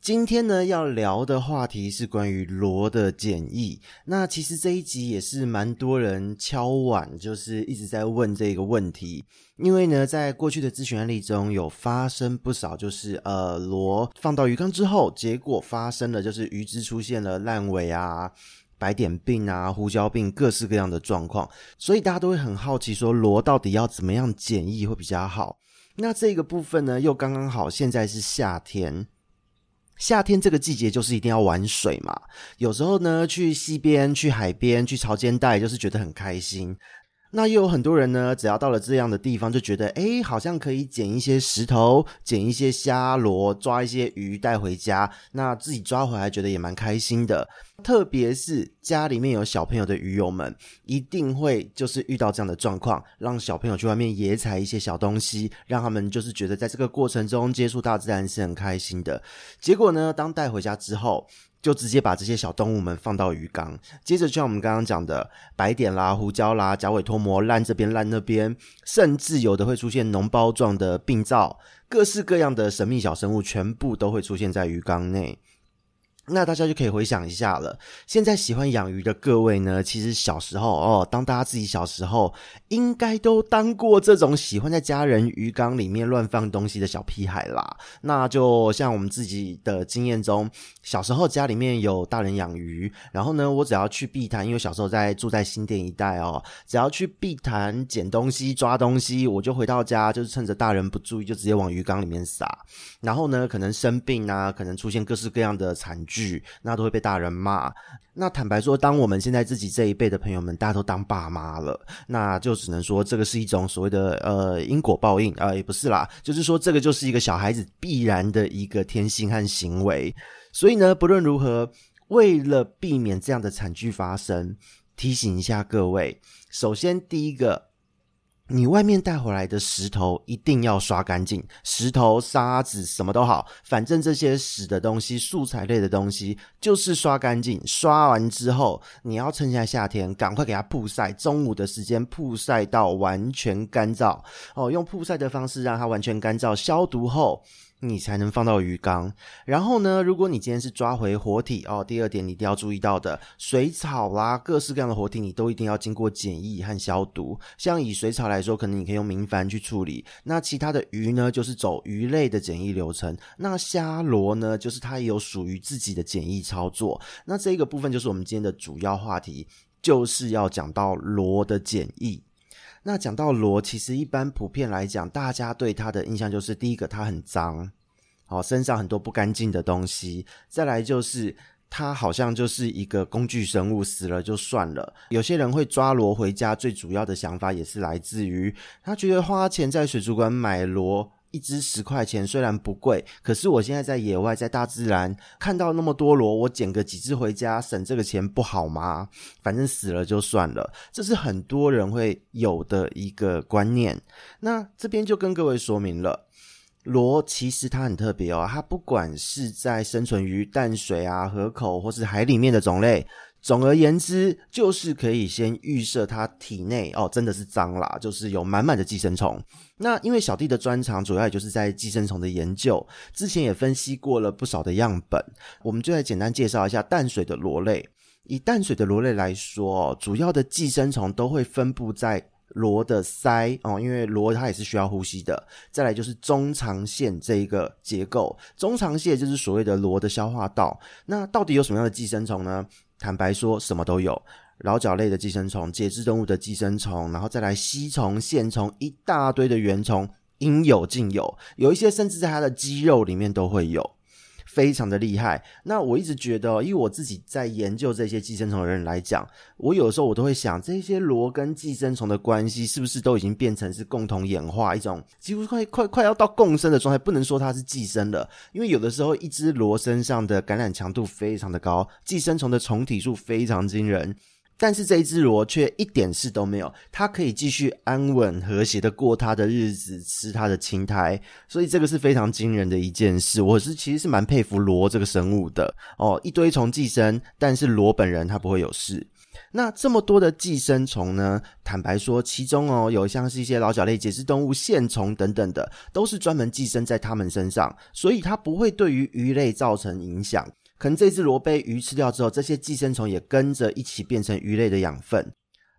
今天呢，要聊的话题是关于螺的检疫。那其实这一集也是蛮多人敲碗，就是一直在问这个问题。因为呢，在过去的咨询案例中有发生不少，就是呃螺放到鱼缸之后，结果发生了就是鱼只出现了烂尾啊、白点病啊、胡椒病各式各样的状况，所以大家都会很好奇说螺到底要怎么样检疫会比较好？那这个部分呢，又刚刚好，现在是夏天。夏天这个季节就是一定要玩水嘛，有时候呢去溪边、去海边、去潮间带，就是觉得很开心。那又有很多人呢，只要到了这样的地方，就觉得诶，好像可以捡一些石头、捡一些虾螺、抓一些鱼带回家。那自己抓回来，觉得也蛮开心的。特别是家里面有小朋友的鱼友们，一定会就是遇到这样的状况，让小朋友去外面野采一些小东西，让他们就是觉得在这个过程中接触大自然是很开心的。结果呢，当带回家之后，就直接把这些小动物们放到鱼缸，接着就像我们刚刚讲的白点啦、胡椒啦、甲尾脱膜烂这边烂那边，甚至有的会出现脓包状的病灶，各式各样的神秘小生物全部都会出现在鱼缸内。那大家就可以回想一下了。现在喜欢养鱼的各位呢，其实小时候哦，当大家自己小时候，应该都当过这种喜欢在家人鱼缸里面乱放东西的小屁孩啦。那就像我们自己的经验中，小时候家里面有大人养鱼，然后呢，我只要去碧潭，因为小时候在住在新店一带哦，只要去碧潭捡东西、抓东西，我就回到家，就是趁着大人不注意，就直接往鱼缸里面撒。然后呢，可能生病啊，可能出现各式各样的惨剧。那都会被大人骂。那坦白说，当我们现在自己这一辈的朋友们，大家都当爸妈了，那就只能说这个是一种所谓的呃因果报应啊、呃，也不是啦，就是说这个就是一个小孩子必然的一个天性和行为。所以呢，不论如何，为了避免这样的惨剧发生，提醒一下各位，首先第一个。你外面带回来的石头一定要刷干净，石头、沙子什么都好，反正这些死的东西、素材类的东西就是刷干净。刷完之后，你要趁现在夏天，赶快给它曝晒，中午的时间曝晒到完全干燥哦，用曝晒的方式让它完全干燥，消毒后。你才能放到鱼缸。然后呢，如果你今天是抓回活体哦，第二点你一定要注意到的，水草啦，各式各样的活体，你都一定要经过检疫和消毒。像以水草来说，可能你可以用明矾去处理。那其他的鱼呢，就是走鱼类的检疫流程。那虾螺呢，就是它也有属于自己的检疫操作。那这个部分就是我们今天的主要话题，就是要讲到螺的检疫。那讲到螺，其实一般普遍来讲，大家对它的印象就是第一个，它很脏，哦，身上很多不干净的东西；再来就是它好像就是一个工具生物，死了就算了。有些人会抓螺回家，最主要的想法也是来自于他觉得花钱在水族馆买螺。一只十块钱，虽然不贵，可是我现在在野外，在大自然看到那么多螺，我捡个几只回家，省这个钱不好吗？反正死了就算了，这是很多人会有的一个观念。那这边就跟各位说明了，螺其实它很特别哦，它不管是在生存于淡水啊、河口或是海里面的种类。总而言之，就是可以先预设它体内哦，真的是脏啦，就是有满满的寄生虫。那因为小弟的专长主要也就是在寄生虫的研究，之前也分析过了不少的样本，我们就来简单介绍一下淡水的螺类。以淡水的螺类来说，主要的寄生虫都会分布在螺的鳃哦，因为螺它也是需要呼吸的。再来就是中长线这一个结构，中长线就是所谓的螺的消化道。那到底有什么样的寄生虫呢？坦白说，什么都有，桡脚类的寄生虫、节肢动物的寄生虫，然后再来吸虫、线虫，一大堆的原虫，应有尽有，有一些甚至在它的肌肉里面都会有。非常的厉害。那我一直觉得，因为我自己在研究这些寄生虫的人来讲，我有时候我都会想，这些螺跟寄生虫的关系是不是都已经变成是共同演化一种几乎快快快要到共生的状态？不能说它是寄生了，因为有的时候一只螺身上的感染强度非常的高，寄生虫的虫体数非常惊人。但是这一只螺却一点事都没有，它可以继续安稳和谐的过它的日子，吃它的青苔，所以这个是非常惊人的一件事。我是其实是蛮佩服螺这个生物的哦，一堆虫寄生，但是螺本人它不会有事。那这么多的寄生虫呢？坦白说，其中哦有像是一些老脚类节肢动物、线虫等等的，都是专门寄生在它们身上，所以它不会对于鱼类造成影响。可能这只螺被鱼吃掉之后，这些寄生虫也跟着一起变成鱼类的养分。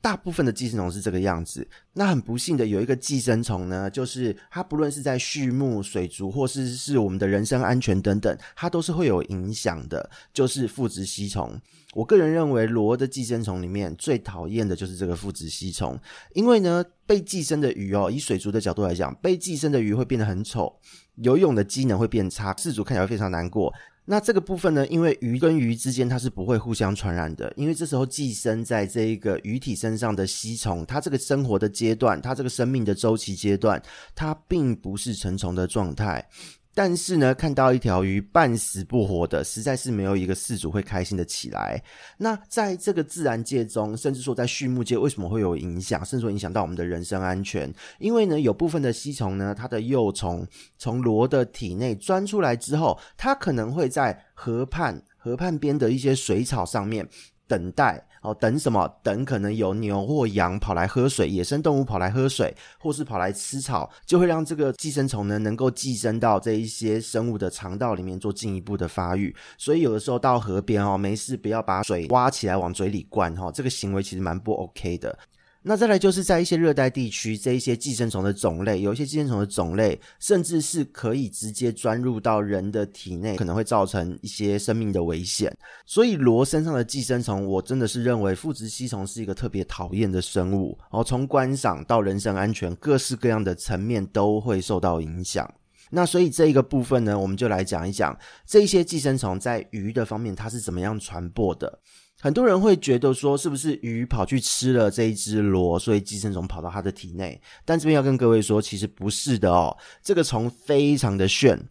大部分的寄生虫是这个样子。那很不幸的有一个寄生虫呢，就是它不论是在畜牧、水族，或是是我们的人身安全等等，它都是会有影响的，就是腹直吸虫。我个人认为，螺的寄生虫里面最讨厌的就是这个腹直吸虫，因为呢，被寄生的鱼哦，以水族的角度来讲，被寄生的鱼会变得很丑，游泳的机能会变差，饲主看起来会非常难过。那这个部分呢，因为鱼跟鱼之间它是不会互相传染的，因为这时候寄生在这一个鱼体身上的吸虫，它这个生活的阶段，它这个生命的周期阶段，它并不是成虫的状态。但是呢，看到一条鱼半死不活的，实在是没有一个饲主会开心的起来。那在这个自然界中，甚至说在畜牧界，为什么会有影响，甚至说影响到我们的人身安全？因为呢，有部分的吸虫呢，它的幼虫从螺的体内钻出来之后，它可能会在河畔、河畔边的一些水草上面等待。哦，等什么？等可能有牛或羊跑来喝水，野生动物跑来喝水，或是跑来吃草，就会让这个寄生虫呢能够寄生到这一些生物的肠道里面做进一步的发育。所以有的时候到河边哦，没事不要把水挖起来往嘴里灌哈，这个行为其实蛮不 OK 的。那再来就是在一些热带地区，这一些寄生虫的种类，有一些寄生虫的种类，甚至是可以直接钻入到人的体内，可能会造成一些生命的危险。所以螺身上的寄生虫，我真的是认为腹直吸虫是一个特别讨厌的生物。然后从观赏到人身安全，各式各样的层面都会受到影响。那所以这一个部分呢，我们就来讲一讲这一些寄生虫在鱼的方面，它是怎么样传播的。很多人会觉得说，是不是鱼跑去吃了这一只螺，所以寄生虫跑到它的体内？但这边要跟各位说，其实不是的哦。这个虫非常的炫，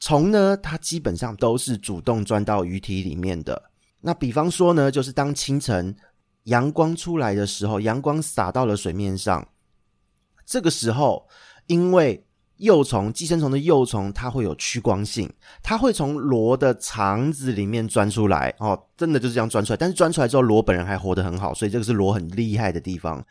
虫呢，它基本上都是主动钻到鱼体里面的。那比方说呢，就是当清晨阳光出来的时候，阳光洒到了水面上，这个时候，因为幼虫，寄生虫的幼虫，它会有趋光性，它会从螺的肠子里面钻出来哦，真的就是这样钻出来。但是钻出来之后，螺本人还活得很好，所以这个是螺很厉害的地方。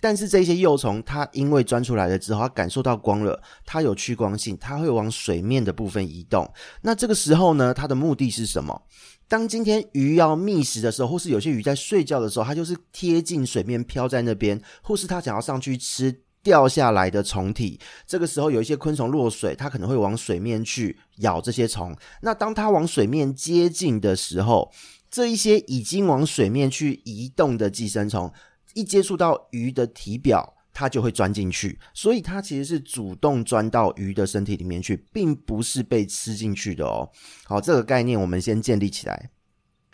但是这些幼虫，它因为钻出来了之后，它感受到光了，它有趋光性，它会往水面的部分移动。那这个时候呢，它的目的是什么？当今天鱼要觅食的时候，或是有些鱼在睡觉的时候，它就是贴近水面飘在那边，或是它想要上去吃。掉下来的虫体，这个时候有一些昆虫落水，它可能会往水面去咬这些虫。那当它往水面接近的时候，这一些已经往水面去移动的寄生虫，一接触到鱼的体表，它就会钻进去。所以它其实是主动钻到鱼的身体里面去，并不是被吃进去的哦。好，这个概念我们先建立起来。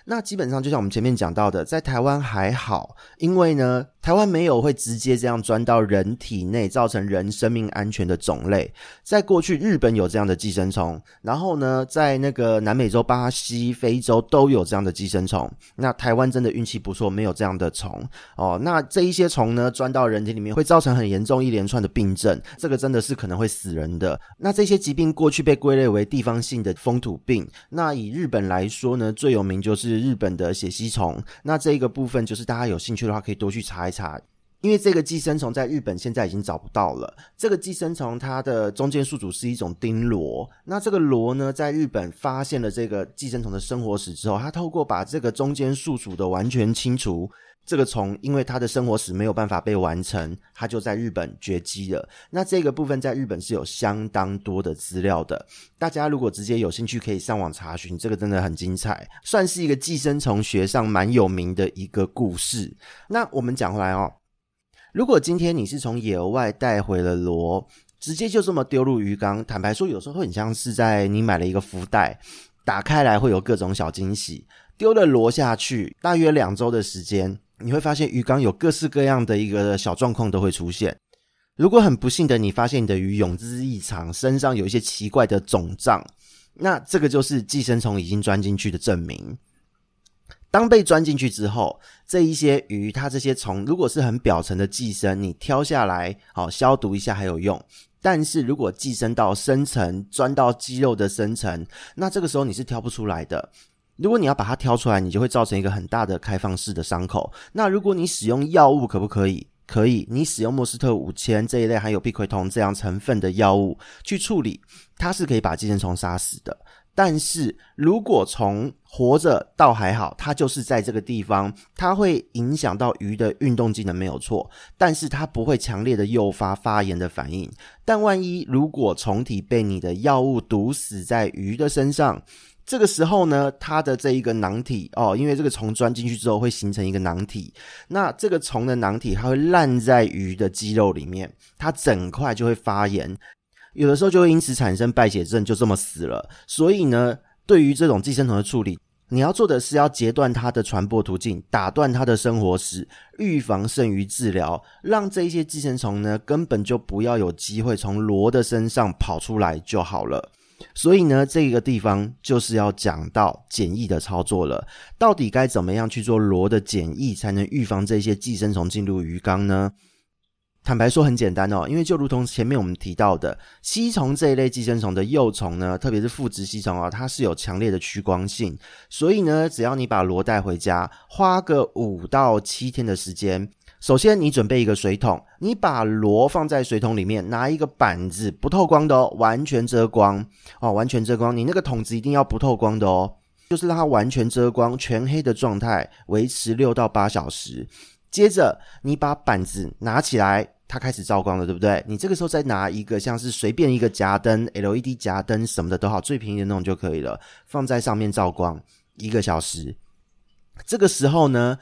那基本上就像我们前面讲到的，在台湾还好，因为呢。台湾没有会直接这样钻到人体内，造成人生命安全的种类。在过去，日本有这样的寄生虫，然后呢，在那个南美洲、巴西、非洲都有这样的寄生虫。那台湾真的运气不错，没有这样的虫哦。那这一些虫呢，钻到人体里面会造成很严重一连串的病症，这个真的是可能会死人的。那这些疾病过去被归类为地方性的风土病。那以日本来说呢，最有名就是日本的血吸虫。那这一个部分就是大家有兴趣的话，可以多去查。查，因为这个寄生虫在日本现在已经找不到了。这个寄生虫它的中间宿主是一种钉螺。那这个螺呢，在日本发现了这个寄生虫的生活史之后，它透过把这个中间宿主的完全清除，这个虫因为它的生活史没有办法被完成，它就在日本绝迹了。那这个部分在日本是有相当多的资料的。大家如果直接有兴趣，可以上网查询，这个真的很精彩，算是一个寄生虫学上蛮有名的一个故事。那我们讲回来哦，如果今天你是从野外带回了螺，直接就这么丢入鱼缸，坦白说，有时候很像是在你买了一个福袋，打开来会有各种小惊喜。丢了螺下去，大约两周的时间。你会发现鱼缸有各式各样的一个小状况都会出现。如果很不幸的你发现你的鱼泳姿异常，身上有一些奇怪的肿胀，那这个就是寄生虫已经钻进去的证明。当被钻进去之后，这一些鱼它这些虫如果是很表层的寄生，你挑下来好消毒一下还有用。但是如果寄生到深层，钻到肌肉的深层，那这个时候你是挑不出来的。如果你要把它挑出来，你就会造成一个很大的开放式的伤口。那如果你使用药物，可不可以？可以。你使用莫斯特五千这一类含有吡喹酮这样成分的药物去处理，它是可以把寄生虫杀死的。但是如果虫活着倒还好，它就是在这个地方，它会影响到鱼的运动机能没有错，但是它不会强烈的诱发发炎的反应。但万一如果虫体被你的药物毒死在鱼的身上，这个时候呢，它的这一个囊体哦，因为这个虫钻进去之后会形成一个囊体，那这个虫的囊体它会烂在鱼的肌肉里面，它整块就会发炎，有的时候就会因此产生败血症，就这么死了。所以呢，对于这种寄生虫的处理，你要做的是要截断它的传播途径，打断它的生活史，预防胜于治疗，让这些寄生虫呢根本就不要有机会从螺的身上跑出来就好了。所以呢，这个地方就是要讲到检疫的操作了。到底该怎么样去做螺的检疫，才能预防这些寄生虫进入鱼缸呢？坦白说很简单哦，因为就如同前面我们提到的，吸虫这一类寄生虫的幼虫呢，特别是腹殖吸虫啊，它是有强烈的趋光性。所以呢，只要你把螺带回家，花个五到七天的时间。首先，你准备一个水桶，你把螺放在水桶里面，拿一个板子，不透光的哦，完全遮光哦，完全遮光。你那个桶子一定要不透光的哦，就是让它完全遮光、全黑的状态，维持六到八小时。接着，你把板子拿起来，它开始照光了，对不对？你这个时候再拿一个像是随便一个夹灯、LED 夹灯什么的都好，最便宜的那种就可以了，放在上面照光一个小时。这个时候呢，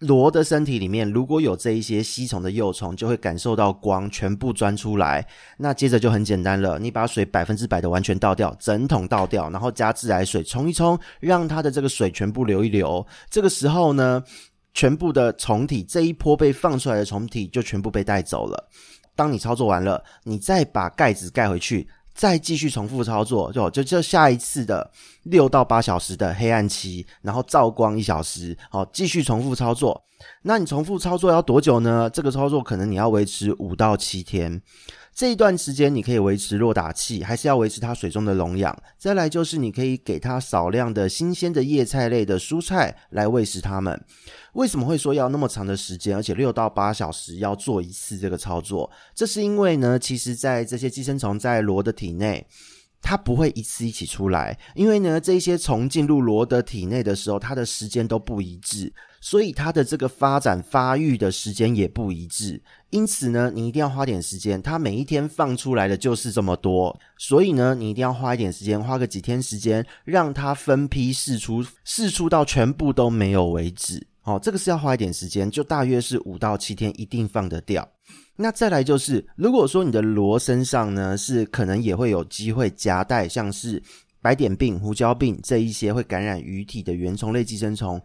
螺的身体里面如果有这一些吸虫的幼虫，就会感受到光，全部钻出来。那接着就很简单了，你把水百分之百的完全倒掉，整桶倒掉，然后加自来水冲一冲，让它的这个水全部流一流。这个时候呢，全部的虫体这一波被放出来的虫体就全部被带走了。当你操作完了，你再把盖子盖回去。再继续重复操作，就就就下一次的六到八小时的黑暗期，然后照光一小时，好，继续重复操作。那你重复操作要多久呢？这个操作可能你要维持五到七天。这一段时间，你可以维持弱打气，还是要维持它水中的溶氧。再来就是，你可以给它少量的新鲜的叶菜类的蔬菜来喂食它们。为什么会说要那么长的时间，而且六到八小时要做一次这个操作？这是因为呢，其实在这些寄生虫在螺的体内，它不会一次一起出来，因为呢，这些虫进入螺的体内的时候，它的时间都不一致。所以它的这个发展发育的时间也不一致，因此呢，你一定要花点时间。它每一天放出来的就是这么多，所以呢，你一定要花一点时间，花个几天时间，让它分批试出，试出到全部都没有为止。哦，这个是要花一点时间，就大约是五到七天，一定放得掉。那再来就是，如果说你的螺身上呢，是可能也会有机会夹带像是白点病、胡椒病这一些会感染鱼体的原虫类寄生虫。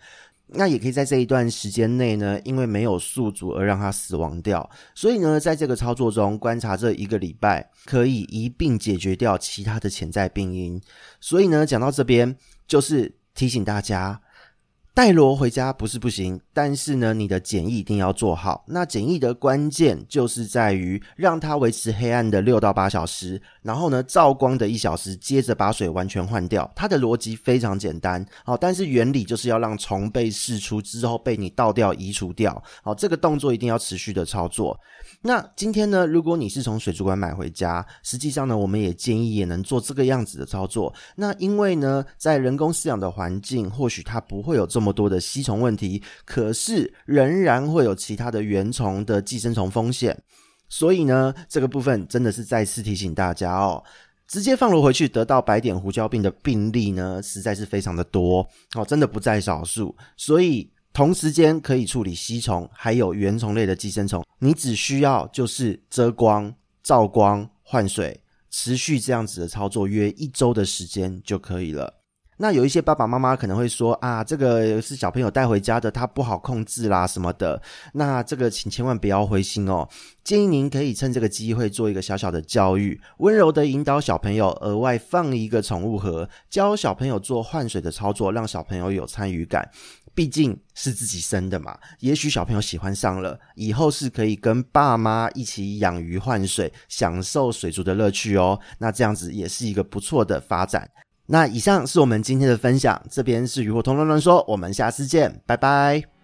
那也可以在这一段时间内呢，因为没有宿主而让它死亡掉。所以呢，在这个操作中观察这一个礼拜，可以一并解决掉其他的潜在病因。所以呢，讲到这边，就是提醒大家。带螺回家不是不行，但是呢，你的检疫一定要做好。那检疫的关键就是在于让它维持黑暗的六到八小时，然后呢，照光的一小时，接着把水完全换掉。它的逻辑非常简单，好，但是原理就是要让虫被释出之后被你倒掉、移除掉。好，这个动作一定要持续的操作。那今天呢，如果你是从水族馆买回家，实际上呢，我们也建议也能做这个样子的操作。那因为呢，在人工饲养的环境，或许它不会有这么多的吸虫问题，可可是仍然会有其他的原虫的寄生虫风险，所以呢，这个部分真的是再次提醒大家哦，直接放螺回去得到白点胡椒病的病例呢，实在是非常的多。哦，真的不在少数，所以同时间可以处理吸虫还有原虫类的寄生虫，你只需要就是遮光、照光、换水，持续这样子的操作约一周的时间就可以了。那有一些爸爸妈妈可能会说啊，这个是小朋友带回家的，他不好控制啦什么的。那这个请千万不要灰心哦，建议您可以趁这个机会做一个小小的教育，温柔的引导小朋友，额外放一个宠物盒，教小朋友做换水的操作，让小朋友有参与感。毕竟是自己生的嘛。也许小朋友喜欢上了，以后是可以跟爸妈一起养鱼换水，享受水族的乐趣哦。那这样子也是一个不错的发展。那以上是我们今天的分享，这边是鱼活通乱乱说，我们下次见，拜拜。